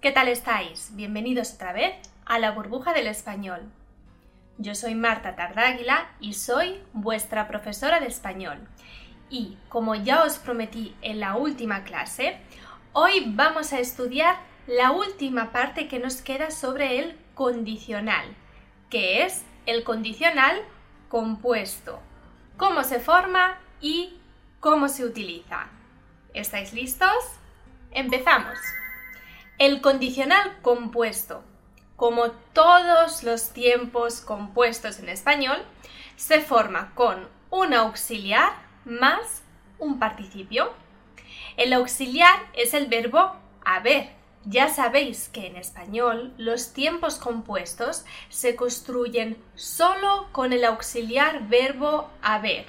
¿qué tal estáis? Bienvenidos otra vez a la burbuja del español. Yo soy Marta Tardáguila y soy vuestra profesora de español. Y como ya os prometí en la última clase, hoy vamos a estudiar la última parte que nos queda sobre el condicional, que es el condicional compuesto, cómo se forma y cómo se utiliza. ¿Estáis listos? Empezamos. El condicional compuesto, como todos los tiempos compuestos en español, se forma con un auxiliar más un participio. El auxiliar es el verbo haber. Ya sabéis que en español los tiempos compuestos se construyen solo con el auxiliar verbo haber.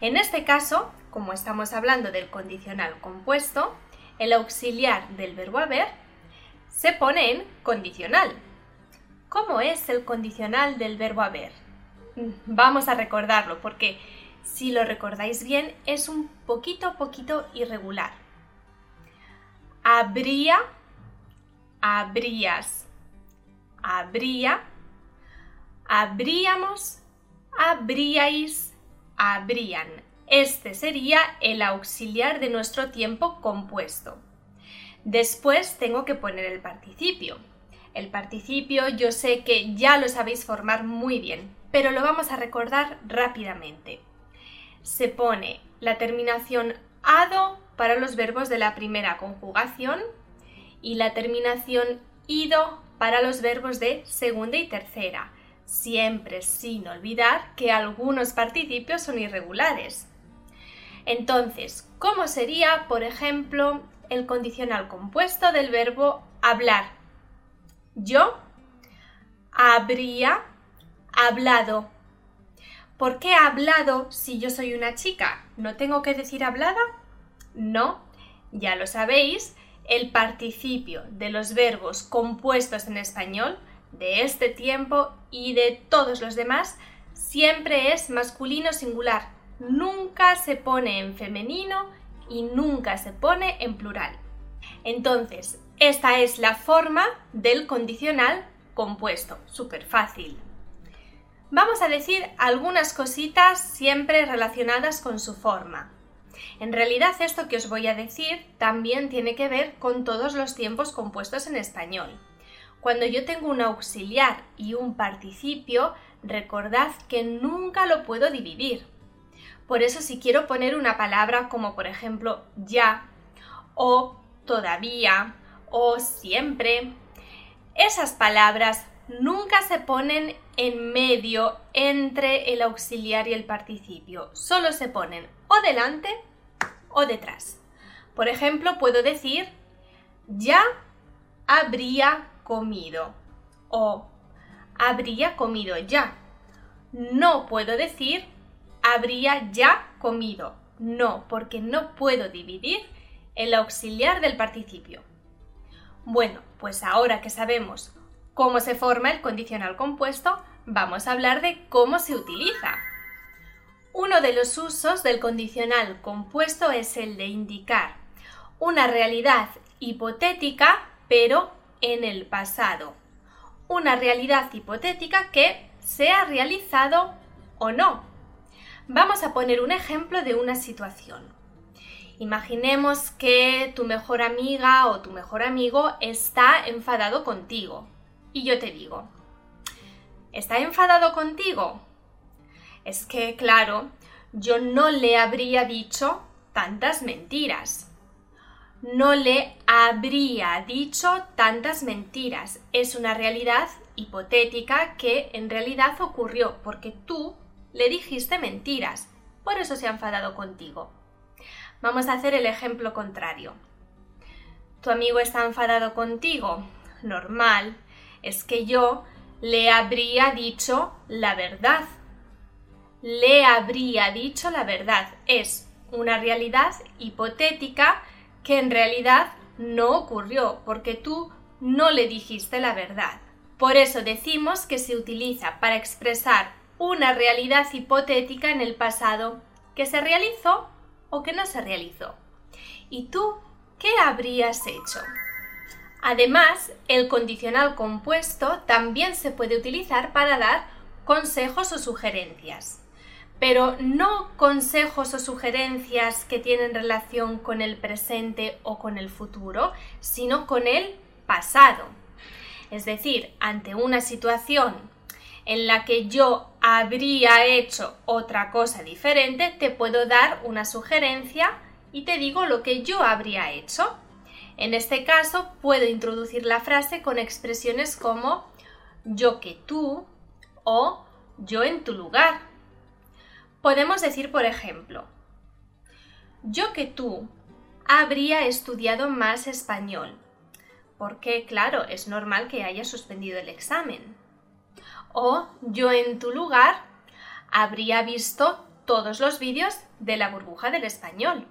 En este caso, como estamos hablando del condicional compuesto, el auxiliar del verbo haber se pone en condicional. ¿Cómo es el condicional del verbo haber? Vamos a recordarlo porque si lo recordáis bien es un poquito, poquito irregular. Habría, habrías, habría, habríamos, habríais, habrían. Este sería el auxiliar de nuestro tiempo compuesto. Después tengo que poner el participio. El participio yo sé que ya lo sabéis formar muy bien, pero lo vamos a recordar rápidamente. Se pone la terminación ado para los verbos de la primera conjugación y la terminación ido para los verbos de segunda y tercera, siempre sin olvidar que algunos participios son irregulares. Entonces, ¿cómo sería, por ejemplo, el condicional compuesto del verbo hablar? Yo habría hablado. ¿Por qué hablado si yo soy una chica? ¿No tengo que decir hablada? No, ya lo sabéis, el participio de los verbos compuestos en español de este tiempo y de todos los demás siempre es masculino singular, nunca se pone en femenino y nunca se pone en plural. Entonces, esta es la forma del condicional compuesto, súper fácil. Vamos a decir algunas cositas siempre relacionadas con su forma. En realidad esto que os voy a decir también tiene que ver con todos los tiempos compuestos en español. Cuando yo tengo un auxiliar y un participio, recordad que nunca lo puedo dividir. Por eso si quiero poner una palabra como por ejemplo ya o todavía o siempre, esas palabras nunca se ponen en medio entre el auxiliar y el participio, solo se ponen o delante o detrás. Por ejemplo, puedo decir ya habría comido o habría comido ya. No puedo decir habría ya comido. No, porque no puedo dividir el auxiliar del participio. Bueno, pues ahora que sabemos cómo se forma el condicional compuesto, vamos a hablar de cómo se utiliza. Uno de los usos del condicional compuesto es el de indicar una realidad hipotética, pero en el pasado. Una realidad hipotética que se ha realizado o no. Vamos a poner un ejemplo de una situación. Imaginemos que tu mejor amiga o tu mejor amigo está enfadado contigo. Y yo te digo, ¿está enfadado contigo? Es que, claro, yo no le habría dicho tantas mentiras. No le habría dicho tantas mentiras. Es una realidad hipotética que en realidad ocurrió porque tú le dijiste mentiras, por eso se ha enfadado contigo. Vamos a hacer el ejemplo contrario. Tu amigo está enfadado contigo. Normal. Es que yo le habría dicho la verdad. Le habría dicho la verdad. Es una realidad hipotética que en realidad no ocurrió porque tú no le dijiste la verdad. Por eso decimos que se utiliza para expresar una realidad hipotética en el pasado que se realizó o que no se realizó. ¿Y tú qué habrías hecho? Además, el condicional compuesto también se puede utilizar para dar consejos o sugerencias, pero no consejos o sugerencias que tienen relación con el presente o con el futuro, sino con el pasado. Es decir, ante una situación en la que yo habría hecho otra cosa diferente, te puedo dar una sugerencia y te digo lo que yo habría hecho. En este caso, puedo introducir la frase con expresiones como yo que tú o yo en tu lugar. Podemos decir, por ejemplo, yo que tú habría estudiado más español, porque claro, es normal que haya suspendido el examen. O yo en tu lugar habría visto todos los vídeos de la burbuja del español.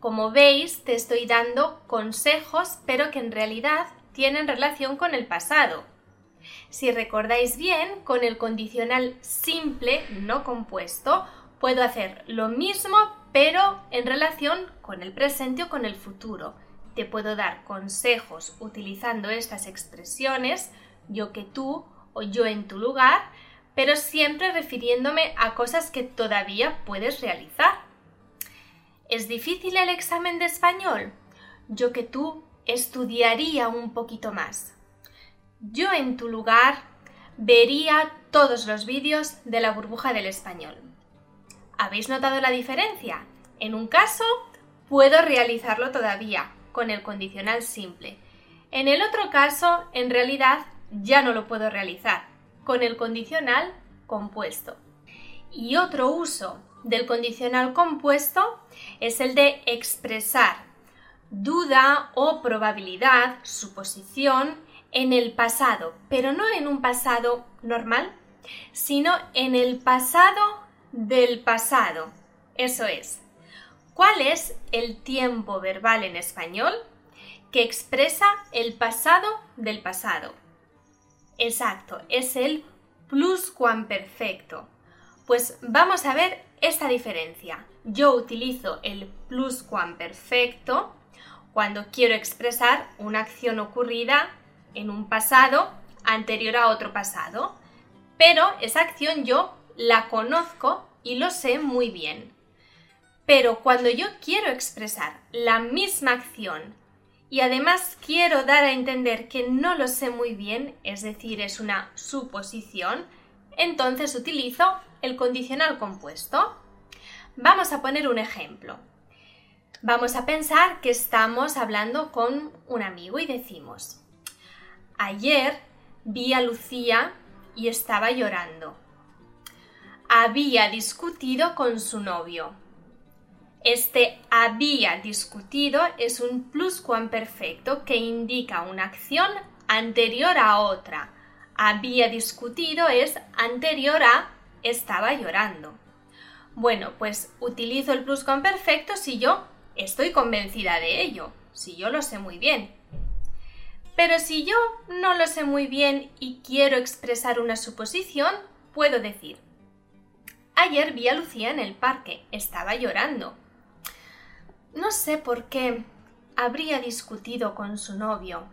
Como veis, te estoy dando consejos, pero que en realidad tienen relación con el pasado. Si recordáis bien, con el condicional simple no compuesto, puedo hacer lo mismo, pero en relación con el presente o con el futuro. Te puedo dar consejos utilizando estas expresiones, yo que tú yo en tu lugar, pero siempre refiriéndome a cosas que todavía puedes realizar. ¿Es difícil el examen de español? Yo que tú estudiaría un poquito más. Yo en tu lugar vería todos los vídeos de la burbuja del español. ¿Habéis notado la diferencia? En un caso, puedo realizarlo todavía con el condicional simple. En el otro caso, en realidad, ya no lo puedo realizar con el condicional compuesto. Y otro uso del condicional compuesto es el de expresar duda o probabilidad, suposición, en el pasado, pero no en un pasado normal, sino en el pasado del pasado. Eso es, ¿cuál es el tiempo verbal en español que expresa el pasado del pasado? Exacto, es el pluscuamperfecto. Pues vamos a ver esta diferencia. Yo utilizo el pluscuamperfecto cuando quiero expresar una acción ocurrida en un pasado anterior a otro pasado, pero esa acción yo la conozco y lo sé muy bien. Pero cuando yo quiero expresar la misma acción y además quiero dar a entender que no lo sé muy bien, es decir, es una suposición, entonces utilizo el condicional compuesto. Vamos a poner un ejemplo. Vamos a pensar que estamos hablando con un amigo y decimos, ayer vi a Lucía y estaba llorando. Había discutido con su novio. Este había discutido es un pluscuamperfecto que indica una acción anterior a otra. Había discutido es anterior a estaba llorando. Bueno, pues utilizo el pluscuamperfecto si yo estoy convencida de ello, si yo lo sé muy bien. Pero si yo no lo sé muy bien y quiero expresar una suposición, puedo decir, ayer vi a Lucía en el parque, estaba llorando. No sé por qué habría discutido con su novio.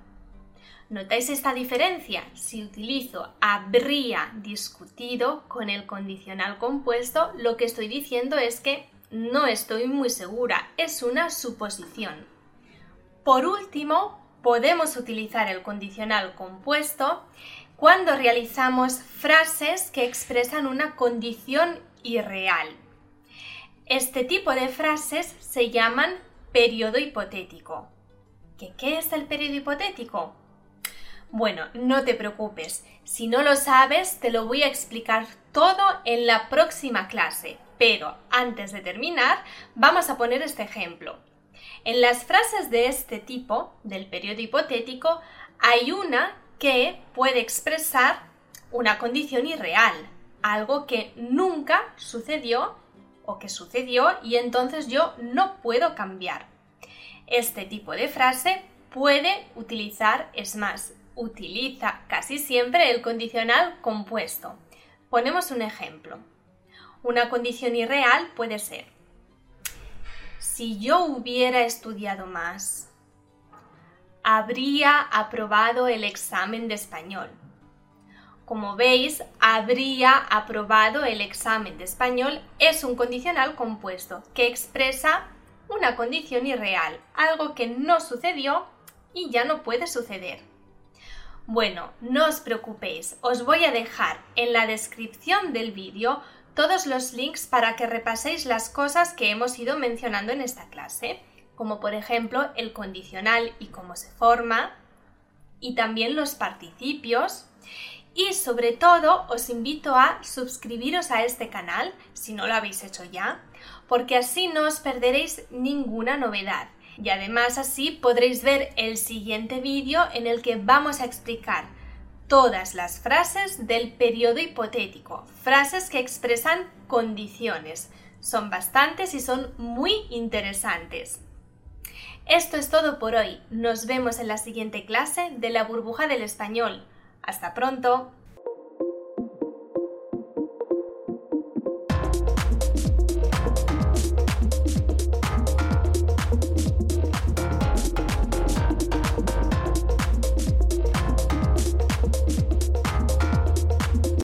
¿Notáis esta diferencia? Si utilizo habría discutido con el condicional compuesto, lo que estoy diciendo es que no estoy muy segura, es una suposición. Por último, podemos utilizar el condicional compuesto cuando realizamos frases que expresan una condición irreal. Este tipo de frases se llaman periodo hipotético. ¿Qué, ¿Qué es el periodo hipotético? Bueno, no te preocupes, si no lo sabes te lo voy a explicar todo en la próxima clase, pero antes de terminar vamos a poner este ejemplo. En las frases de este tipo, del periodo hipotético, hay una que puede expresar una condición irreal, algo que nunca sucedió o que sucedió y entonces yo no puedo cambiar. Este tipo de frase puede utilizar, es más, utiliza casi siempre el condicional compuesto. Ponemos un ejemplo. Una condición irreal puede ser, si yo hubiera estudiado más, habría aprobado el examen de español. Como veis, habría aprobado el examen de español es un condicional compuesto que expresa una condición irreal, algo que no sucedió y ya no puede suceder. Bueno, no os preocupéis, os voy a dejar en la descripción del vídeo todos los links para que repaséis las cosas que hemos ido mencionando en esta clase, como por ejemplo el condicional y cómo se forma, y también los participios. Y sobre todo os invito a suscribiros a este canal, si no lo habéis hecho ya, porque así no os perderéis ninguna novedad. Y además así podréis ver el siguiente vídeo en el que vamos a explicar todas las frases del periodo hipotético, frases que expresan condiciones. Son bastantes y son muy interesantes. Esto es todo por hoy. Nos vemos en la siguiente clase de la burbuja del español. Hasta pronto.